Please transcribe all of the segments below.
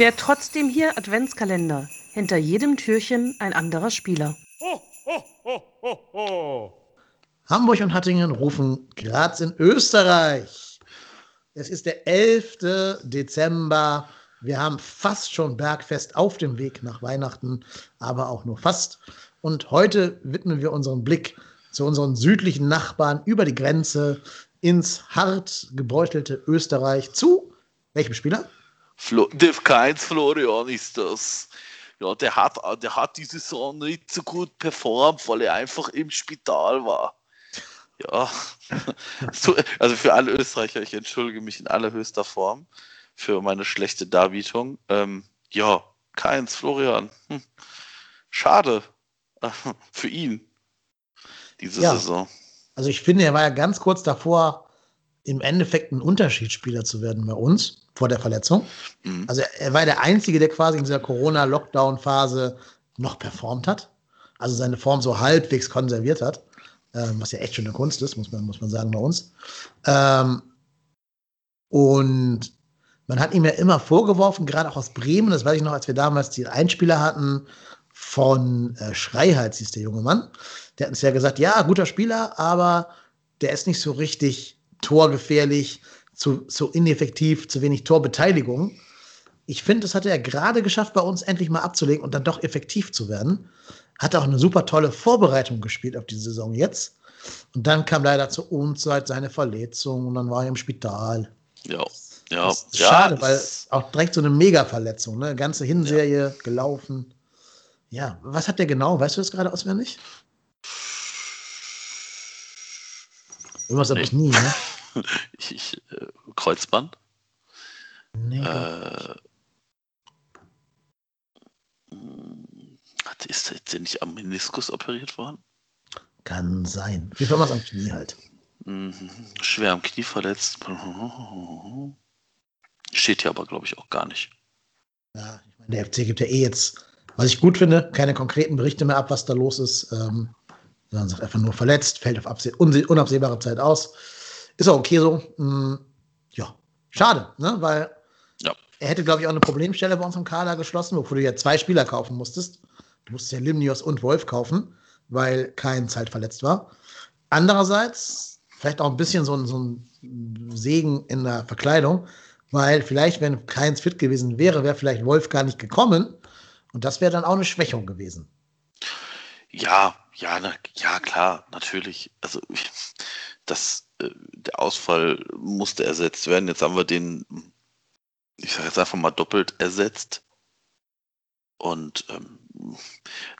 Wer trotzdem hier Adventskalender. Hinter jedem Türchen ein anderer Spieler. Ho, ho, ho, ho, ho. Hamburg und Hattingen rufen Graz in Österreich. Es ist der 11. Dezember. Wir haben fast schon Bergfest auf dem Weg nach Weihnachten, aber auch nur fast. Und heute widmen wir unseren Blick zu unseren südlichen Nachbarn über die Grenze ins hart gebeutelte Österreich zu welchem Spieler? Flo Dave Keins Florian ist das. Ja, der hat, der hat die Saison nicht so gut performt, weil er einfach im Spital war. Ja, also für alle Österreicher, ich entschuldige mich in allerhöchster Form für meine schlechte Darbietung. Ähm, ja, keins, Florian. Hm. Schade für ihn diese ja. Saison. Also ich finde, er war ja ganz kurz davor, im Endeffekt ein Unterschiedsspieler zu werden bei uns vor der Verletzung. Mhm. Also er war der Einzige, der quasi in dieser Corona-Lockdown-Phase noch performt hat. Also seine Form so halbwegs konserviert hat ähm, was ja echt schon eine Kunst ist, muss man, muss man sagen bei uns. Ähm, und man hat ihm ja immer vorgeworfen, gerade auch aus Bremen, das weiß ich noch, als wir damals die Einspieler hatten von äh, Schreihals, hieß der junge Mann. Der hat uns ja gesagt, ja, guter Spieler, aber der ist nicht so richtig torgefährlich, zu, zu ineffektiv, zu wenig Torbeteiligung. Ich finde, das hat er gerade geschafft, bei uns endlich mal abzulegen und dann doch effektiv zu werden. Hat auch eine super tolle Vorbereitung gespielt auf die Saison jetzt. Und dann kam leider zur Unzeit seine Verletzung und dann war er im Spital. Ja. Ja, schade, ja, weil auch direkt so eine Mega-Verletzung, ne? Ganze Hinserie ja. gelaufen. Ja, was hat der genau? Weißt du das gerade auswendig? Irgendwas nee. habe ich nie, ne? ich, äh, Kreuzband? Nee. Äh, Hat, ist der nicht am Meniskus operiert worden? Kann sein. Wie war es am Knie halt? Mhm. Schwer am Knie verletzt. Steht hier aber, glaube ich, auch gar nicht. Ja, ich meine, der FC gibt ja eh jetzt, was ich gut finde, keine konkreten Berichte mehr ab, was da los ist. Ähm, sondern sagt einfach nur verletzt, fällt auf unabsehbare Zeit aus. Ist auch okay so. Hm, ja, schade, ne? weil ja. er hätte, glaube ich, auch eine Problemstelle bei uns im Kader geschlossen, wofür du ja zwei Spieler kaufen musstest. Du musstest ja Limnios und Wolf kaufen, weil kein Zeit verletzt war. Andererseits vielleicht auch ein bisschen so ein, so ein Segen in der Verkleidung, weil vielleicht, wenn keins fit gewesen wäre, wäre vielleicht Wolf gar nicht gekommen. Und das wäre dann auch eine Schwächung gewesen. Ja, ja, na, ja, klar, natürlich. Also das, der Ausfall musste ersetzt werden. Jetzt haben wir den, ich sage jetzt einfach mal doppelt ersetzt. Und ähm,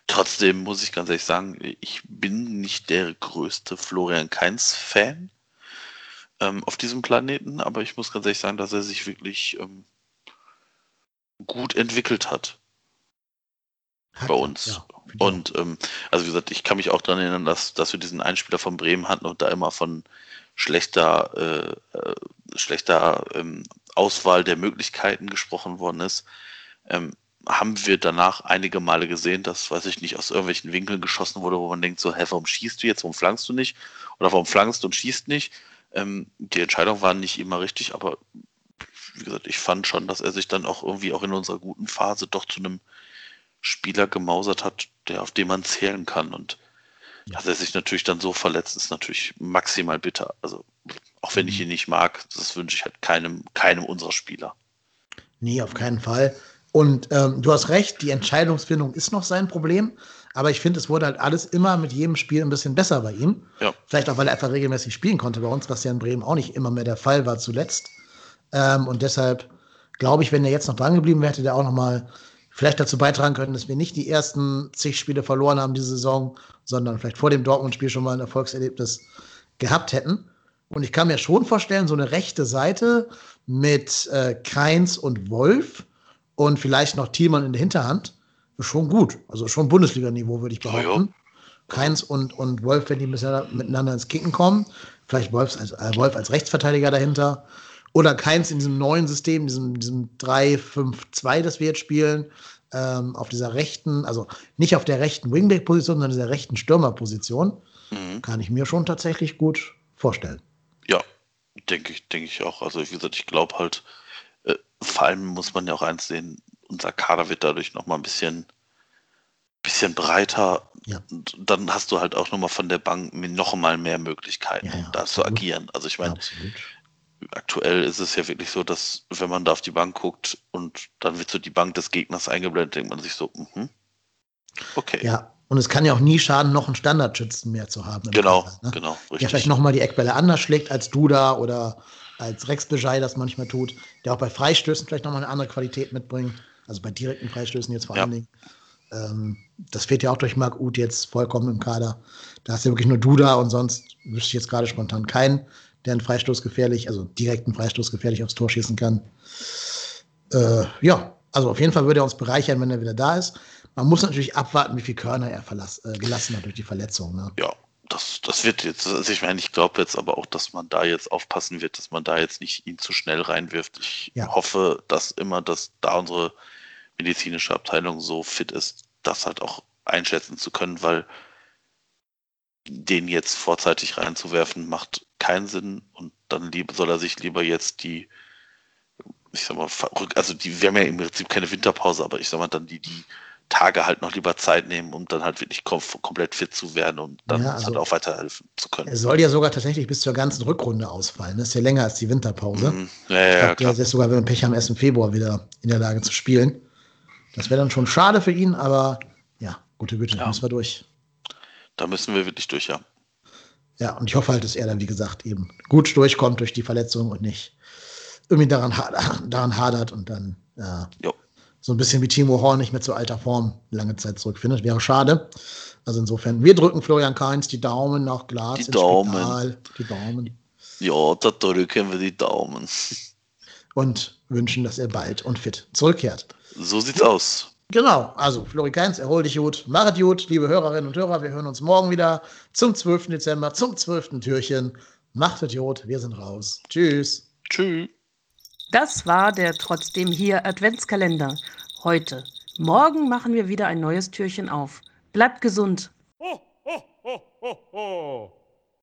trotzdem muss ich ganz ehrlich sagen, ich bin nicht der größte Florian Kainz-Fan ähm, auf diesem Planeten, aber ich muss ganz ehrlich sagen, dass er sich wirklich ähm, gut entwickelt hat. hat bei uns. Ja, und ähm, also wie gesagt, ich kann mich auch daran erinnern, dass, dass wir diesen Einspieler von Bremen hatten und da immer von schlechter, äh, äh, schlechter ähm, Auswahl der Möglichkeiten gesprochen worden ist. Ähm, haben wir danach einige Male gesehen, dass, weiß ich nicht, aus irgendwelchen Winkeln geschossen wurde, wo man denkt so, hä, warum schießt du jetzt, warum flankst du nicht? Oder warum flankst du und schießt nicht? Ähm, die Entscheidung war nicht immer richtig, aber wie gesagt, ich fand schon, dass er sich dann auch irgendwie auch in unserer guten Phase doch zu einem Spieler gemausert hat, der auf den man zählen kann. Und. Dass er sich natürlich dann so verletzt, ist natürlich maximal bitter. Also, auch wenn mhm. ich ihn nicht mag, das wünsche ich halt keinem, keinem unserer Spieler. Nee, auf keinen Fall. Und ähm, du hast recht, die Entscheidungsfindung ist noch sein Problem. Aber ich finde, es wurde halt alles immer mit jedem Spiel ein bisschen besser bei ihm. Ja. Vielleicht auch, weil er einfach regelmäßig spielen konnte bei uns, was ja in Bremen auch nicht immer mehr der Fall war zuletzt. Ähm, und deshalb glaube ich, wenn er jetzt noch dran geblieben wäre, hätte der auch noch mal vielleicht dazu beitragen können, dass wir nicht die ersten zig Spiele verloren haben diese Saison, sondern vielleicht vor dem Dortmund-Spiel schon mal ein Erfolgserlebnis gehabt hätten. Und ich kann mir schon vorstellen, so eine rechte Seite mit äh, Keins und Wolf und vielleicht noch Thielmann in der Hinterhand, ist schon gut. Also schon Bundesliga-Niveau, würde ich behaupten. Keins und, und Wolf, wenn die miteinander ins Kicken kommen. Vielleicht Wolf als, äh, Wolf als Rechtsverteidiger dahinter. Oder Keins in diesem neuen System, diesem, diesem 3-5-2, das wir jetzt spielen, ähm, auf dieser rechten, also nicht auf der rechten Wingback-Position, sondern dieser rechten Stürmerposition. Mhm. Kann ich mir schon tatsächlich gut vorstellen. Ja, denke ich, denke ich auch. Also wie gesagt, ich glaube halt, Äh, vor allem muss man ja auch eins sehen, unser Kader wird dadurch nochmal ein bisschen, bisschen breiter. Ja. Und dann hast du halt auch nochmal von der Bank noch mal mehr Möglichkeiten, ja, ja, da zu agieren. Also ich meine, aktuell ist es ja wirklich so, dass wenn man da auf die Bank guckt und dann wird so die Bank des Gegners eingeblendet, denkt man sich so, mhm. okay. Ja, und es kann ja auch nie schaden, noch einen Standardschützen mehr zu haben. Genau, Fall, ne? genau. Richtig. Der vielleicht nochmal die Eckbälle anders schlägt als Duda oder als Rex Bejai das manchmal tut, der auch bei Freistößen vielleicht nochmal eine andere Qualität mitbringt. Also bei direkten Freistößen jetzt vor ja. allen Dingen. Ähm, das fehlt ja auch durch Marc Uth jetzt vollkommen im Kader. Da hast du ja wirklich nur Duda und sonst wüsste ich jetzt gerade spontan keinen, der einen Freistoß gefährlich, also direkten Freistoß gefährlich aufs Tor schießen kann. Äh, ja, also auf jeden Fall würde er uns bereichern, wenn er wieder da ist. Man muss natürlich abwarten, wie viel Körner er verlass, äh, gelassen hat durch die Verletzung. Ne? Ja, das, das wird jetzt, also ich meine, ich glaube jetzt aber auch, dass man da jetzt aufpassen wird, dass man da jetzt nicht ihn zu schnell reinwirft. Ich ja. hoffe, dass immer, dass da unsere medizinische Abteilung so fit ist, das halt auch einschätzen zu können, weil den jetzt vorzeitig reinzuwerfen, macht keinen Sinn und dann soll er sich lieber jetzt die, ich sag mal, also die, wir haben ja im Prinzip keine Winterpause, aber ich sag mal, dann die, die Tage halt noch lieber Zeit nehmen, um dann halt wirklich kom komplett fit zu werden und dann ja, also halt auch weiterhelfen zu können. Er soll ja sogar tatsächlich bis zur ganzen Rückrunde ausfallen. Das ist ja länger als die Winterpause. Mhm. Ja, ja, ich glaub, der ist sogar, wenn wir Pech haben, erst im Februar wieder in der Lage zu spielen. Das wäre dann schon schade für ihn, aber ja, gute Güte, ja. müssen wir durch. Da müssen wir wirklich durch, ja. Ja, und ich hoffe halt, dass er dann, wie gesagt, eben gut durchkommt durch die Verletzung und nicht irgendwie daran, daran hadert und dann jo so ein bisschen wie Timo Horn nicht mehr zu alter Form lange Zeit zurückfindet. Wäre schade. Also insofern, wir drücken Florian Kainz die Daumen nach Glas. Die Daumen. Spital, die Daumen. Ja, da drücken wir die Daumen. Und wünschen, dass er bald und fit zurückkehrt. So sieht's aus. Genau, also Florian Kainz, erhol dich gut, machet gut, liebe Hörerinnen und Hörer, wir hören uns morgen wieder zum 12. Dezember, zum 12. Türchen. Macht es gut, wir sind raus. Tschüss. Tschüss. Das war der trotzdem hier Adventskalender. Heute. Morgen machen wir wieder ein neues Türchen auf. Bleibt gesund. Ho, ho, ho,